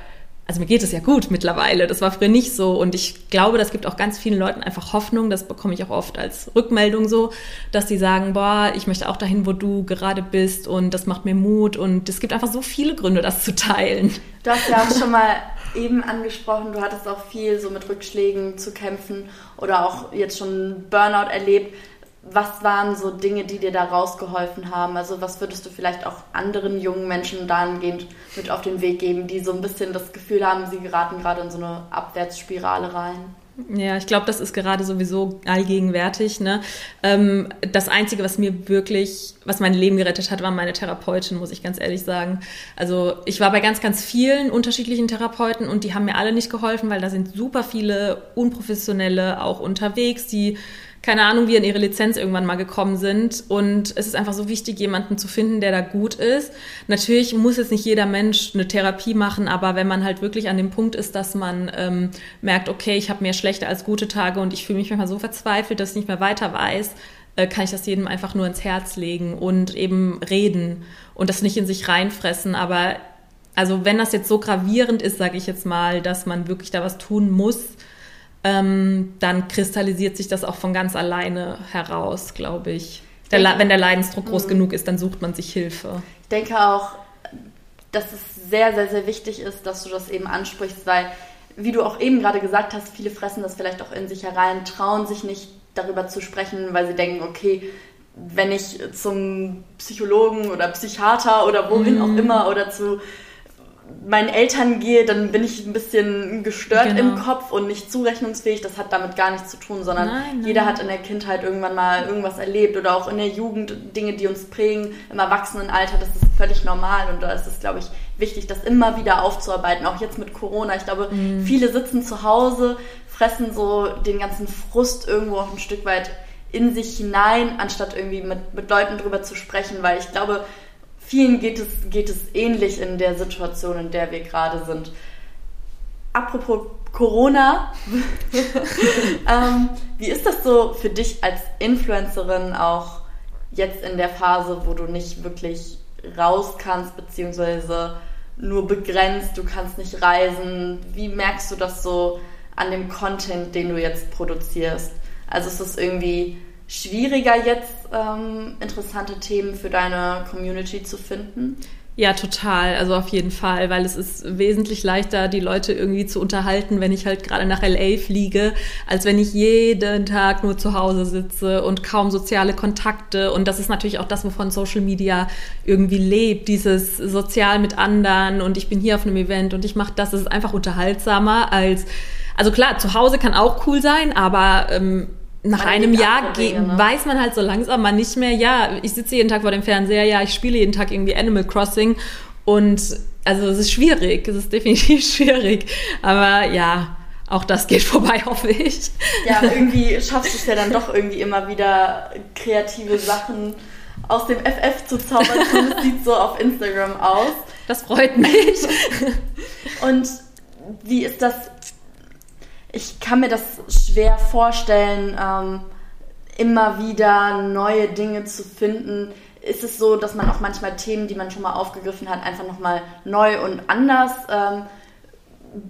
Speaker 2: also mir geht es ja gut mittlerweile. Das war früher nicht so. Und ich glaube, das gibt auch ganz vielen Leuten einfach Hoffnung. Das bekomme ich auch oft als Rückmeldung so, dass die sagen, boah, ich möchte auch dahin, wo du gerade bist. Und das macht mir Mut. Und es gibt einfach so viele Gründe, das zu teilen.
Speaker 1: Du hast ja auch schon mal eben angesprochen, du hattest auch viel so mit Rückschlägen zu kämpfen oder auch jetzt schon Burnout erlebt was waren so Dinge, die dir da rausgeholfen haben? Also was würdest du vielleicht auch anderen jungen Menschen dahingehend mit auf den Weg geben, die so ein bisschen das Gefühl haben, sie geraten gerade in so eine Abwärtsspirale rein?
Speaker 2: Ja, ich glaube, das ist gerade sowieso allgegenwärtig. Ne? Ähm, das Einzige, was mir wirklich, was mein Leben gerettet hat, war meine Therapeutin, muss ich ganz ehrlich sagen. Also ich war bei ganz, ganz vielen unterschiedlichen Therapeuten und die haben mir alle nicht geholfen, weil da sind super viele Unprofessionelle auch unterwegs, die keine Ahnung, wie an ihre Lizenz irgendwann mal gekommen sind. Und es ist einfach so wichtig, jemanden zu finden, der da gut ist. Natürlich muss jetzt nicht jeder Mensch eine Therapie machen, aber wenn man halt wirklich an dem Punkt ist, dass man ähm, merkt, okay, ich habe mehr schlechte als gute Tage und ich fühle mich manchmal so verzweifelt, dass ich nicht mehr weiter weiß, äh, kann ich das jedem einfach nur ins Herz legen und eben reden und das nicht in sich reinfressen. Aber also wenn das jetzt so gravierend ist, sage ich jetzt mal, dass man wirklich da was tun muss, ähm, dann kristallisiert sich das auch von ganz alleine heraus, glaube ich. Der, wenn der Leidensdruck groß mhm. genug ist, dann sucht man sich Hilfe.
Speaker 1: Ich denke auch, dass es sehr, sehr, sehr wichtig ist, dass du das eben ansprichst, weil, wie du auch eben gerade gesagt hast, viele fressen das vielleicht auch in sich herein, trauen sich nicht darüber zu sprechen, weil sie denken, okay, wenn ich zum Psychologen oder Psychiater oder wohin mhm. auch immer oder zu meinen Eltern gehe, dann bin ich ein bisschen gestört genau. im Kopf und nicht zurechnungsfähig. Das hat damit gar nichts zu tun, sondern nein, nein. jeder hat in der Kindheit irgendwann mal irgendwas erlebt oder auch in der Jugend Dinge, die uns prägen, im Erwachsenenalter. Das ist völlig normal und da ist es, glaube ich, wichtig, das immer wieder aufzuarbeiten. Auch jetzt mit Corona. Ich glaube, mhm. viele sitzen zu Hause, fressen so den ganzen Frust irgendwo auch ein Stück weit in sich hinein, anstatt irgendwie mit, mit Leuten drüber zu sprechen, weil ich glaube, vielen geht es, geht es ähnlich in der Situation, in der wir gerade sind. Apropos Corona, ähm, wie ist das so für dich als Influencerin auch jetzt in der Phase, wo du nicht wirklich raus kannst, beziehungsweise nur begrenzt, du kannst nicht reisen? Wie merkst du das so an dem Content, den du jetzt produzierst? Also ist es irgendwie schwieriger jetzt ähm, interessante Themen für deine Community zu finden?
Speaker 2: Ja, total. Also auf jeden Fall, weil es ist wesentlich leichter, die Leute irgendwie zu unterhalten, wenn ich halt gerade nach LA fliege, als wenn ich jeden Tag nur zu Hause sitze und kaum soziale Kontakte. Und das ist natürlich auch das, wovon Social Media irgendwie lebt, dieses sozial mit anderen und ich bin hier auf einem Event und ich mache das. Es ist einfach unterhaltsamer als, also klar, zu Hause kann auch cool sein, aber ähm, nach einem Jahr Dinge, ne? weiß man halt so langsam mal nicht mehr, ja, ich sitze jeden Tag vor dem Fernseher, ja, ich spiele jeden Tag irgendwie Animal Crossing und also es ist schwierig, es ist definitiv schwierig, aber ja, auch das geht vorbei, hoffe ich.
Speaker 1: Ja, irgendwie schaffst du es ja dann doch irgendwie immer wieder kreative Sachen aus dem FF zu zaubern. Das sieht so auf Instagram aus.
Speaker 2: Das freut mich.
Speaker 1: Und wie ist das ich kann mir das schwer vorstellen, ähm, immer wieder neue Dinge zu finden. Ist es so, dass man auch manchmal Themen, die man schon mal aufgegriffen hat, einfach nochmal neu und anders ähm,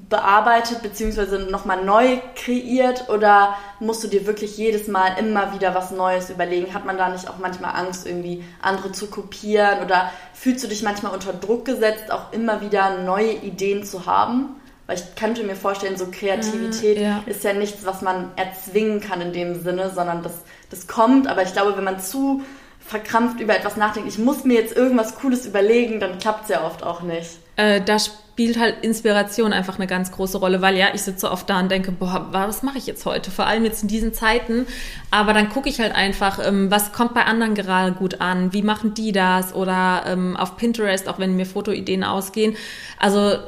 Speaker 1: bearbeitet beziehungsweise nochmal neu kreiert oder musst du dir wirklich jedes Mal immer wieder was Neues überlegen? Hat man da nicht auch manchmal Angst, irgendwie andere zu kopieren oder fühlst du dich manchmal unter Druck gesetzt, auch immer wieder neue Ideen zu haben? Weil ich könnte mir vorstellen, so Kreativität mhm, ja. ist ja nichts, was man erzwingen kann in dem Sinne, sondern das, das kommt. Aber ich glaube, wenn man zu verkrampft über etwas nachdenkt, ich muss mir jetzt irgendwas Cooles überlegen, dann klappt es ja oft auch nicht.
Speaker 2: Äh, da spielt halt Inspiration einfach eine ganz große Rolle, weil ja, ich sitze oft da und denke, boah, was mache ich jetzt heute? Vor allem jetzt in diesen Zeiten. Aber dann gucke ich halt einfach, ähm, was kommt bei anderen gerade gut an? Wie machen die das? Oder ähm, auf Pinterest, auch wenn mir Fotoideen ausgehen. Also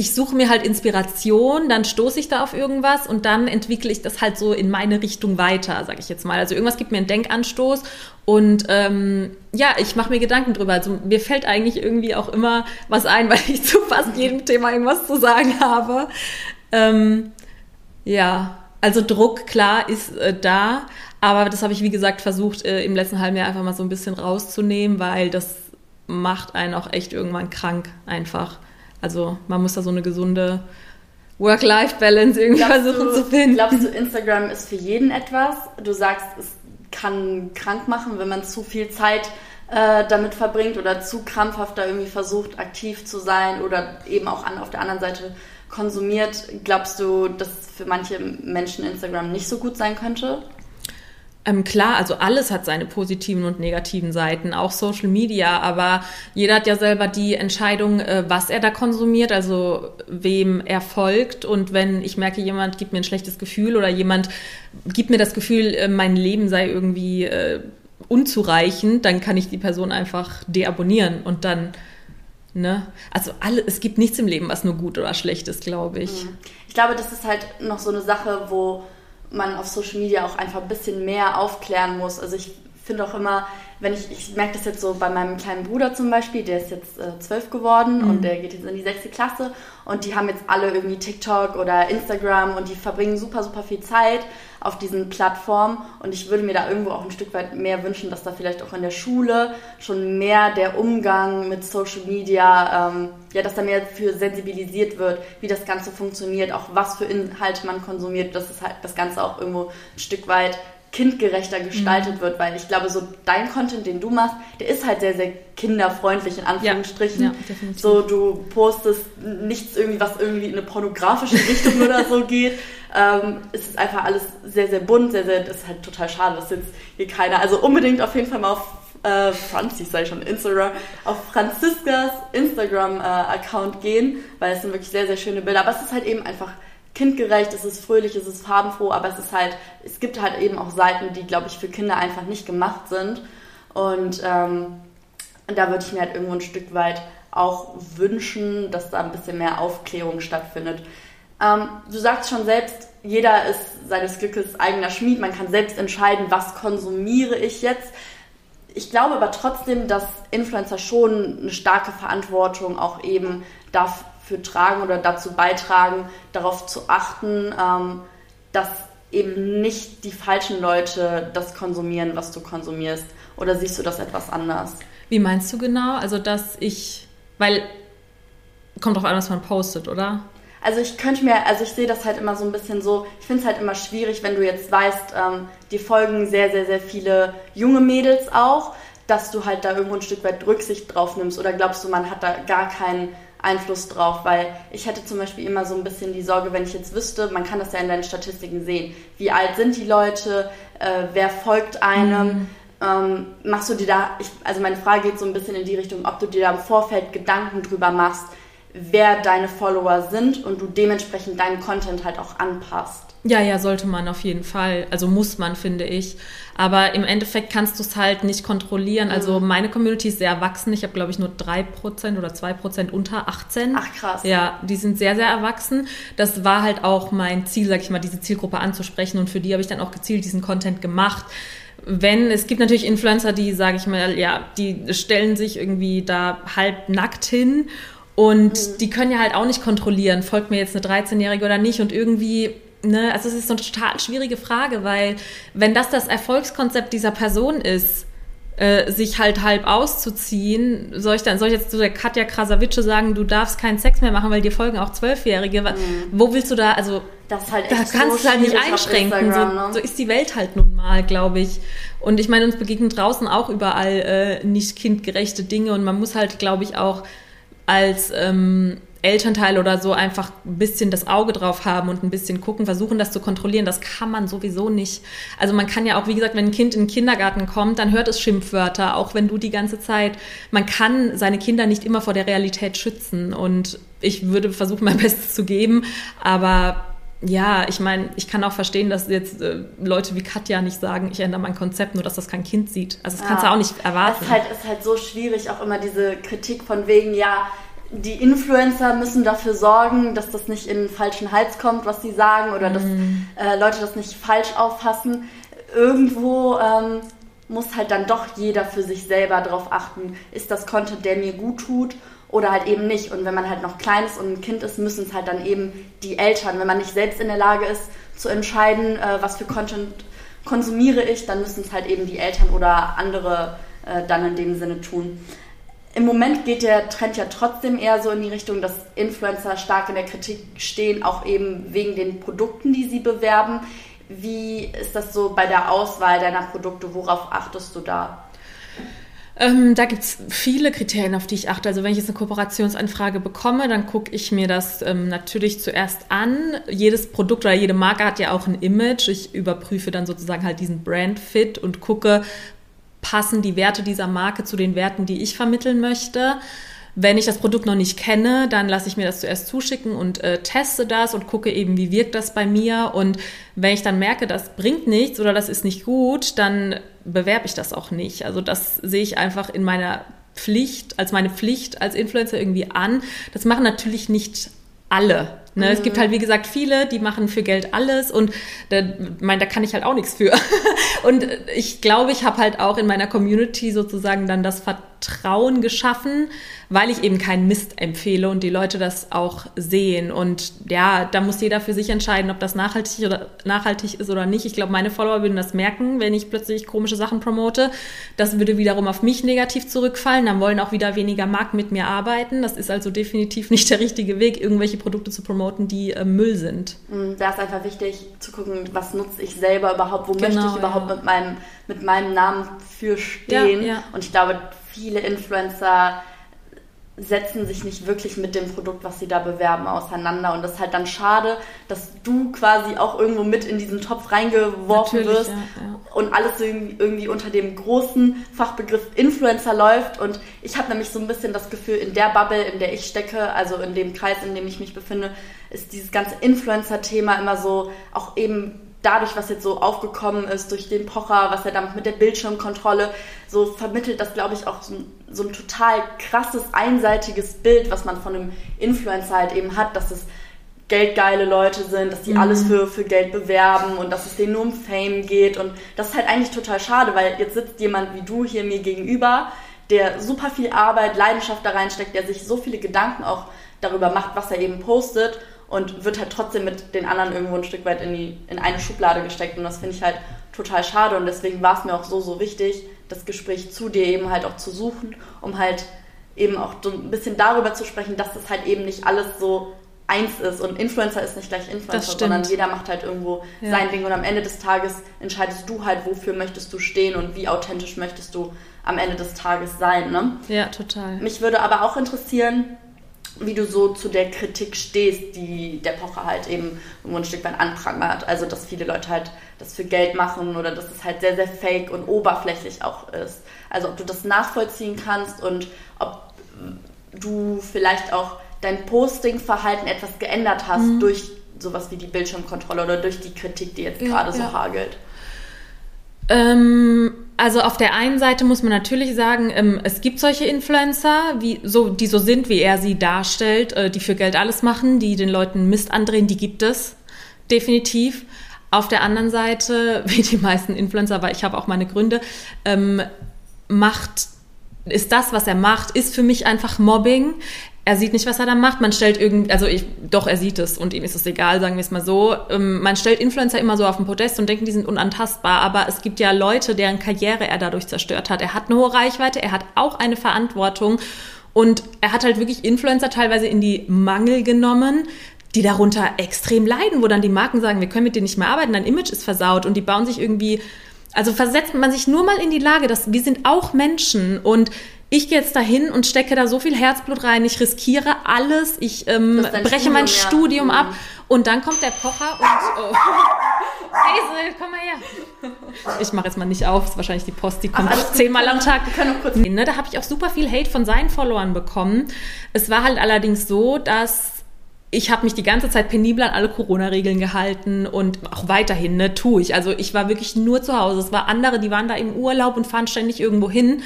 Speaker 2: ich suche mir halt Inspiration, dann stoße ich da auf irgendwas und dann entwickle ich das halt so in meine Richtung weiter, sage ich jetzt mal. Also irgendwas gibt mir einen Denkanstoß und ähm, ja, ich mache mir Gedanken drüber. Also mir fällt eigentlich irgendwie auch immer was ein, weil ich zu fast jedem Thema irgendwas zu sagen habe. Ähm, ja, also Druck, klar, ist äh, da, aber das habe ich, wie gesagt, versucht, äh, im letzten halben Jahr einfach mal so ein bisschen rauszunehmen, weil das macht einen auch echt irgendwann krank einfach. Also man muss da so eine gesunde Work-Life-Balance irgendwie glaubst versuchen
Speaker 1: du,
Speaker 2: zu finden.
Speaker 1: Glaubst du, Instagram ist für jeden etwas? Du sagst, es kann krank machen, wenn man zu viel Zeit äh, damit verbringt oder zu krampfhaft da irgendwie versucht, aktiv zu sein oder eben auch an, auf der anderen Seite konsumiert. Glaubst du, dass für manche Menschen Instagram nicht so gut sein könnte?
Speaker 2: Ähm, klar, also alles hat seine positiven und negativen Seiten, auch Social Media, aber jeder hat ja selber die Entscheidung, äh, was er da konsumiert, also wem er folgt. Und wenn ich merke, jemand gibt mir ein schlechtes Gefühl oder jemand gibt mir das Gefühl, äh, mein Leben sei irgendwie äh, unzureichend, dann kann ich die Person einfach deabonnieren und dann Ne? Also alle, es gibt nichts im Leben, was nur gut oder schlecht ist, glaube ich. Mhm.
Speaker 1: Ich glaube, das ist halt noch so eine Sache, wo man auf Social Media auch einfach ein bisschen mehr aufklären muss. Also ich finde auch immer, wenn ich, ich merke das jetzt so bei meinem kleinen Bruder zum Beispiel, der ist jetzt äh, zwölf geworden mhm. und der geht jetzt in die sechste Klasse und die haben jetzt alle irgendwie TikTok oder Instagram und die verbringen super, super viel Zeit auf diesen Plattformen und ich würde mir da irgendwo auch ein Stück weit mehr wünschen, dass da vielleicht auch in der Schule schon mehr der Umgang mit Social Media, ähm, ja, dass da mehr für sensibilisiert wird, wie das Ganze funktioniert, auch was für Inhalte man konsumiert, dass es halt das Ganze auch irgendwo ein Stück weit kindgerechter gestaltet mhm. wird, weil ich glaube, so dein Content, den du machst, der ist halt sehr, sehr kinderfreundlich in Anführungsstrichen. Ja, ja, so du postest nichts irgendwie, was irgendwie in eine pornografische Richtung oder so geht. Ähm, es ist einfach alles sehr, sehr bunt, sehr, sehr, das ist halt total schade, dass jetzt hier keiner, also unbedingt auf jeden Fall mal auf äh, Franzis, ich schon, Instagram, auf Franziskas Instagram-Account äh, gehen, weil es sind wirklich sehr, sehr schöne Bilder. Aber es ist halt eben einfach kindgerecht, es ist fröhlich, es ist farbenfroh, aber es ist halt, es gibt halt eben auch Seiten, die, glaube ich, für Kinder einfach nicht gemacht sind. Und ähm, da würde ich mir halt irgendwo ein Stück weit auch wünschen, dass da ein bisschen mehr Aufklärung stattfindet. Ähm, du sagst schon selbst, jeder ist seines Glückes eigener Schmied, man kann selbst entscheiden, was konsumiere ich jetzt. Ich glaube aber trotzdem, dass Influencer schon eine starke Verantwortung auch eben dafür für tragen oder dazu beitragen, darauf zu achten, ähm, dass eben nicht die falschen Leute das konsumieren, was du konsumierst? Oder siehst du das etwas anders?
Speaker 2: Wie meinst du genau? Also, dass ich, weil kommt drauf an, was man postet, oder?
Speaker 1: Also ich könnte mir, also ich sehe das halt immer so ein bisschen so, ich finde es halt immer schwierig, wenn du jetzt weißt, ähm, die folgen sehr, sehr, sehr viele junge Mädels auch, dass du halt da irgendwo ein Stück weit Rücksicht drauf nimmst? Oder glaubst du, man hat da gar keinen Einfluss drauf? Weil ich hätte zum Beispiel immer so ein bisschen die Sorge, wenn ich jetzt wüsste, man kann das ja in deinen Statistiken sehen. Wie alt sind die Leute? Äh, wer folgt einem? Mhm. Ähm, machst du dir da, ich, also meine Frage geht so ein bisschen in die Richtung, ob du dir da im Vorfeld Gedanken drüber machst, wer deine Follower sind und du dementsprechend deinen Content halt auch anpasst.
Speaker 2: Ja, ja, sollte man auf jeden Fall. Also muss man, finde ich. Aber im Endeffekt kannst du es halt nicht kontrollieren. Also mhm. meine Community ist sehr erwachsen. Ich habe, glaube ich, nur 3% oder 2% unter 18.
Speaker 1: Ach krass.
Speaker 2: Ja, die sind sehr, sehr erwachsen. Das war halt auch mein Ziel, sag ich mal, diese Zielgruppe anzusprechen. Und für die habe ich dann auch gezielt diesen Content gemacht wenn, es gibt natürlich Influencer, die, sage ich mal, ja, die stellen sich irgendwie da halb nackt hin und mhm. die können ja halt auch nicht kontrollieren, folgt mir jetzt eine 13-Jährige oder nicht und irgendwie ne, also es ist so eine total schwierige Frage, weil wenn das das Erfolgskonzept dieser Person ist, äh, sich halt halb auszuziehen, soll ich dann, soll ich jetzt zu der Katja Krasavice sagen, du darfst keinen Sex mehr machen, weil dir folgen auch Zwölfjährige. Mhm. Wo willst du da, also
Speaker 1: das halt
Speaker 2: da kannst so du halt nicht einschränken. So, ne? so, ist die Welt halt nun mal, glaube ich. Und ich meine, uns begegnen draußen auch überall äh, nicht kindgerechte Dinge und man muss halt, glaube ich, auch als ähm, Elternteil oder so einfach ein bisschen das Auge drauf haben und ein bisschen gucken, versuchen das zu kontrollieren. Das kann man sowieso nicht. Also man kann ja auch, wie gesagt, wenn ein Kind in den Kindergarten kommt, dann hört es Schimpfwörter, auch wenn du die ganze Zeit, man kann seine Kinder nicht immer vor der Realität schützen und ich würde versuchen, mein Bestes zu geben, aber ja, ich meine, ich kann auch verstehen, dass jetzt äh, Leute wie Katja nicht sagen, ich ändere mein Konzept, nur dass das kein Kind sieht. Also das ja. kannst du auch nicht erwarten.
Speaker 1: Es ist halt, ist halt so schwierig, auch immer diese Kritik von wegen, ja, die Influencer müssen dafür sorgen, dass das nicht in den falschen Hals kommt, was sie sagen, oder dass mhm. äh, Leute das nicht falsch auffassen. Irgendwo ähm, muss halt dann doch jeder für sich selber darauf achten, ist das Content, der mir gut tut oder halt eben nicht. Und wenn man halt noch klein ist und ein Kind ist, müssen es halt dann eben die Eltern. Wenn man nicht selbst in der Lage ist zu entscheiden, äh, was für Content konsumiere ich, dann müssen es halt eben die Eltern oder andere äh, dann in dem Sinne tun. Im Moment geht der Trend ja trotzdem eher so in die Richtung, dass Influencer stark in der Kritik stehen, auch eben wegen den Produkten, die sie bewerben. Wie ist das so bei der Auswahl deiner Produkte? Worauf achtest du da?
Speaker 2: Ähm, da gibt es viele Kriterien, auf die ich achte. Also wenn ich jetzt eine Kooperationsanfrage bekomme, dann gucke ich mir das ähm, natürlich zuerst an. Jedes Produkt oder jede Marke hat ja auch ein Image. Ich überprüfe dann sozusagen halt diesen Brand-Fit und gucke, passen die Werte dieser Marke zu den Werten, die ich vermitteln möchte. Wenn ich das Produkt noch nicht kenne, dann lasse ich mir das zuerst zuschicken und äh, teste das und gucke eben, wie wirkt das bei mir. Und wenn ich dann merke, das bringt nichts oder das ist nicht gut, dann bewerbe ich das auch nicht. Also das sehe ich einfach in meiner Pflicht, als meine Pflicht als Influencer irgendwie an. Das machen natürlich nicht alle. Ne? Mhm. Es gibt mhm. halt, wie gesagt, viele, die machen für Geld alles und da, mein, da kann ich halt auch nichts für. und ich glaube, ich habe halt auch in meiner Community sozusagen dann das Vertrauen geschaffen, weil ich eben keinen Mist empfehle und die Leute das auch sehen. Und ja, da muss jeder für sich entscheiden, ob das nachhaltig oder nachhaltig ist oder nicht. Ich glaube, meine Follower würden das merken, wenn ich plötzlich komische Sachen promote. Das würde wiederum auf mich negativ zurückfallen. Dann wollen auch wieder weniger Marken mit mir arbeiten. Das ist also definitiv nicht der richtige Weg, irgendwelche Produkte zu promoten, die äh, Müll sind.
Speaker 1: Da ist einfach wichtig zu gucken, was nutze ich selber überhaupt, wo genau, möchte ich überhaupt ja. mit, meinem, mit meinem Namen für stehen. Ja, ja. Und ich glaube, viele Influencer setzen sich nicht wirklich mit dem Produkt, was sie da bewerben, auseinander. Und das ist halt dann schade, dass du quasi auch irgendwo mit in diesen Topf reingeworfen Natürlich, wirst ja, ja. und alles irgendwie unter dem großen Fachbegriff Influencer läuft. Und ich habe nämlich so ein bisschen das Gefühl, in der Bubble, in der ich stecke, also in dem Kreis, in dem ich mich befinde, ist dieses ganze Influencer-Thema immer so auch eben dadurch, was jetzt so aufgekommen ist, durch den Pocher, was er damit mit der Bildschirmkontrolle, so vermittelt das, glaube ich, auch so ein, so ein, total krasses, einseitiges Bild, was man von einem Influencer halt eben hat, dass es geldgeile Leute sind, dass die mhm. alles für, für Geld bewerben und dass es denen nur um Fame geht. Und das ist halt eigentlich total schade, weil jetzt sitzt jemand wie du hier mir gegenüber, der super viel Arbeit, Leidenschaft da reinsteckt, der sich so viele Gedanken auch darüber macht, was er eben postet und wird halt trotzdem mit den anderen irgendwo ein Stück weit in, die, in eine Schublade gesteckt. Und das finde ich halt total schade. Und deswegen war es mir auch so, so wichtig, das Gespräch zu dir eben halt auch zu suchen, um halt eben auch so ein bisschen darüber zu sprechen, dass das halt eben nicht alles so eins ist und Influencer ist nicht gleich Influencer, sondern jeder macht halt irgendwo ja. sein Ding und am Ende des Tages entscheidest du halt, wofür möchtest du stehen und wie authentisch möchtest du am Ende des Tages sein. Ne?
Speaker 2: Ja, total.
Speaker 1: Mich würde aber auch interessieren, wie du so zu der Kritik stehst, die der Pocher halt eben irgendwo ein Stück weit anprangert. Also, dass viele Leute halt das für Geld machen oder dass es halt sehr, sehr fake und oberflächlich auch ist. Also, ob du das nachvollziehen kannst und ob du vielleicht auch dein Posting-Verhalten etwas geändert hast mhm. durch sowas wie die Bildschirmkontrolle oder durch die Kritik, die jetzt gerade ja, so hagelt?
Speaker 2: Ähm, also auf der einen Seite muss man natürlich sagen, ähm, es gibt solche Influencer, wie, so, die so sind, wie er sie darstellt, äh, die für Geld alles machen, die den Leuten Mist andrehen, die gibt es definitiv. Auf der anderen Seite, wie die meisten Influencer, aber ich habe auch meine Gründe, ähm, macht ist das, was er macht, ist für mich einfach Mobbing er sieht nicht, was er da macht. Man stellt irgendwie, also ich, doch, er sieht es und ihm ist es egal, sagen wir es mal so. Ähm, man stellt Influencer immer so auf den Podest und denkt, die sind unantastbar. Aber es gibt ja Leute, deren Karriere er dadurch zerstört hat. Er hat eine hohe Reichweite, er hat auch eine Verantwortung und er hat halt wirklich Influencer teilweise in die Mangel genommen, die darunter extrem leiden, wo dann die Marken sagen, wir können mit denen nicht mehr arbeiten, dein Image ist versaut und die bauen sich irgendwie, also versetzt man sich nur mal in die Lage, dass wir sind auch Menschen und ich gehe jetzt dahin und stecke da so viel Herzblut rein, ich riskiere alles, ich ähm, breche Studium, mein Studium ja. ab mhm. und dann kommt der Pocher und oh. Hazel, komm mal her. Ich mache jetzt mal nicht auf, ist wahrscheinlich die Post, die kommt Ach, zehnmal am Tag. Wir können noch kurz ne, da habe ich auch super viel Hate von seinen Followern bekommen. Es war halt allerdings so, dass ich habe mich die ganze Zeit penibel an alle Corona-Regeln gehalten und auch weiterhin, ne, tue ich. Also ich war wirklich nur zu Hause. Es war andere, die waren da im Urlaub und fahren ständig irgendwo hin.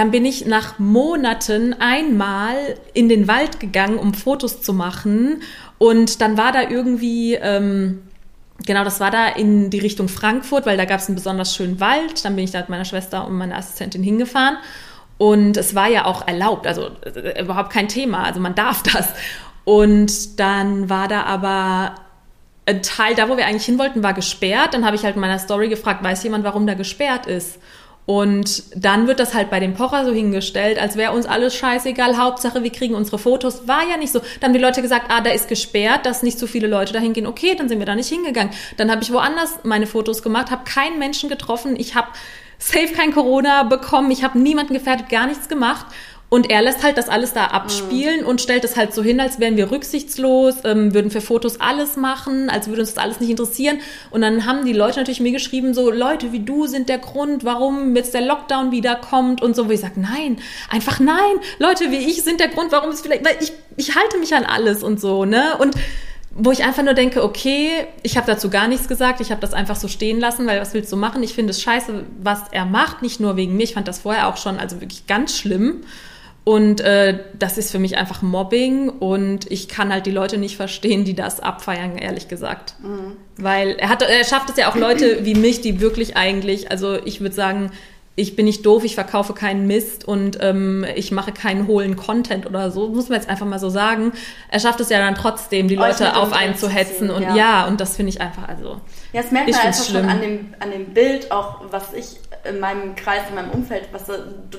Speaker 2: Dann bin ich nach Monaten einmal in den Wald gegangen, um Fotos zu machen. Und dann war da irgendwie, ähm, genau, das war da in die Richtung Frankfurt, weil da gab es einen besonders schönen Wald. Dann bin ich da mit meiner Schwester und meiner Assistentin hingefahren. Und es war ja auch erlaubt, also äh, überhaupt kein Thema, also man darf das. Und dann war da aber ein Teil, da wo wir eigentlich hin wollten, war gesperrt. Dann habe ich halt in meiner Story gefragt, weiß jemand, warum da gesperrt ist? Und dann wird das halt bei dem Pocher so hingestellt, als wäre uns alles scheißegal. Hauptsache, wir kriegen unsere Fotos. War ja nicht so. Dann haben die Leute gesagt, ah, da ist gesperrt, dass nicht so viele Leute dahin gehen. Okay, dann sind wir da nicht hingegangen. Dann habe ich woanders meine Fotos gemacht, habe keinen Menschen getroffen. Ich habe safe kein Corona bekommen. Ich habe niemanden gefährdet, gar nichts gemacht. Und er lässt halt das alles da abspielen mhm. und stellt es halt so hin, als wären wir rücksichtslos, ähm, würden für Fotos alles machen, als würde uns das alles nicht interessieren. Und dann haben die Leute natürlich mir geschrieben, so Leute wie du sind der Grund, warum jetzt der Lockdown wiederkommt und so, wo ich sage, nein, einfach nein, Leute wie ich sind der Grund, warum es vielleicht, weil ich, ich halte mich an alles und so, ne? Und wo ich einfach nur denke, okay, ich habe dazu gar nichts gesagt, ich habe das einfach so stehen lassen, weil was willst du machen? Ich finde es scheiße, was er macht, nicht nur wegen mir, ich fand das vorher auch schon, also wirklich ganz schlimm. Und äh, das ist für mich einfach Mobbing und ich kann halt die Leute nicht verstehen, die das abfeiern, ehrlich gesagt. Mhm. Weil er, hat, er schafft es ja auch Leute wie mich, die wirklich eigentlich, also ich würde sagen, ich bin nicht doof, ich verkaufe keinen Mist und ähm, ich mache keinen hohlen Content oder so, muss man jetzt einfach mal so sagen. Er schafft es ja dann trotzdem, die Leute auf einen zu hetzen und ja, ja und das finde ich einfach, also.
Speaker 1: Ja, das merkt man einfach schlimm. schon an dem, an dem Bild, auch was ich in meinem Kreis, in meinem Umfeld, was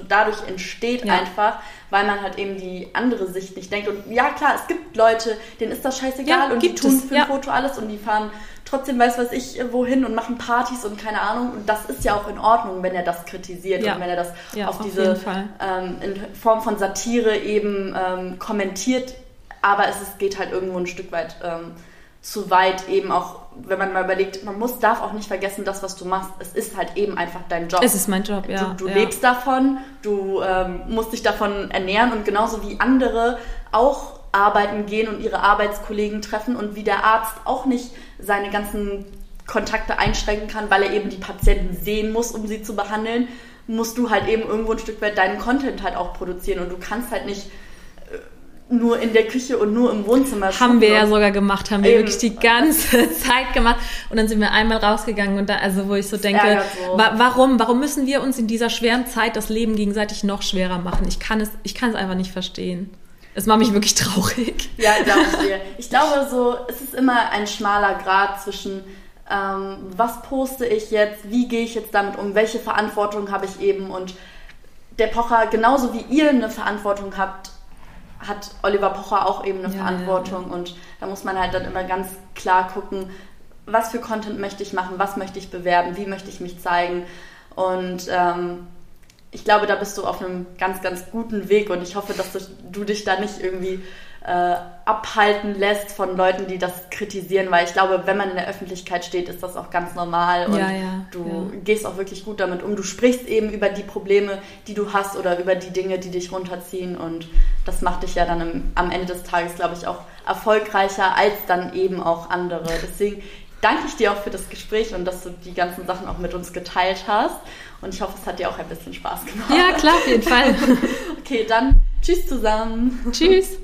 Speaker 1: dadurch entsteht ja. einfach, weil man halt eben die andere Sicht nicht denkt. Und ja, klar, es gibt Leute, denen ist das scheißegal ja, und die tun es. für ein Foto alles und die fahren trotzdem weiß was ich wohin und machen Partys und keine Ahnung. Und das ist ja auch in Ordnung, wenn er das kritisiert und wenn er das auf, auf diese ähm, in Form von Satire eben ähm, kommentiert. Aber es ist, geht halt irgendwo ein Stück weit ähm, zu weit eben auch, wenn man mal überlegt, man muss, darf auch nicht vergessen, das, was du machst, es ist halt eben einfach dein Job.
Speaker 2: Es ist mein Job, ja.
Speaker 1: Du, du
Speaker 2: ja.
Speaker 1: lebst davon, du ähm, musst dich davon ernähren und genauso wie andere auch arbeiten gehen und ihre Arbeitskollegen treffen und wie der Arzt auch nicht seine ganzen Kontakte einschränken kann, weil er eben die Patienten sehen muss, um sie zu behandeln, musst du halt eben irgendwo ein Stück weit deinen Content halt auch produzieren und du kannst halt nicht nur in der Küche und nur im Wohnzimmer.
Speaker 2: Haben wir ja sogar gemacht, haben wir Eben. wirklich die ganze Zeit gemacht. Und dann sind wir einmal rausgegangen und da, also wo ich so denke, so. Wa warum, warum müssen wir uns in dieser schweren Zeit das Leben gegenseitig noch schwerer machen? Ich kann es, ich kann es einfach nicht verstehen. Es macht mich wirklich traurig.
Speaker 1: Ja, glaube ich dir. Ich glaube so, es ist immer ein schmaler Grad zwischen ähm, was poste ich jetzt, wie gehe ich jetzt damit um, welche Verantwortung habe ich eben und der Pocher, genauso wie ihr eine Verantwortung habt, hat Oliver Pocher auch eben eine ja, Verantwortung ja, und da muss man halt dann immer ganz klar gucken, was für Content möchte ich machen, was möchte ich bewerben, wie möchte ich mich zeigen und ähm, ich glaube, da bist du auf einem ganz, ganz guten Weg und ich hoffe, dass du, du dich da nicht irgendwie äh, abhalten lässt von Leuten, die das kritisieren, weil ich glaube, wenn man in der Öffentlichkeit steht, ist das auch ganz normal und
Speaker 2: ja, ja,
Speaker 1: du
Speaker 2: ja.
Speaker 1: gehst auch wirklich gut damit um. Du sprichst eben über die Probleme, die du hast oder über die Dinge, die dich runterziehen und das macht dich ja dann im, am Ende des Tages, glaube ich, auch erfolgreicher als dann eben auch andere. Deswegen danke ich dir auch für das Gespräch und dass du die ganzen Sachen auch mit uns geteilt hast. Und ich hoffe, es hat dir auch ein bisschen Spaß gemacht.
Speaker 2: Ja, klar, auf jeden Fall.
Speaker 1: okay, dann tschüss zusammen.
Speaker 2: Tschüss.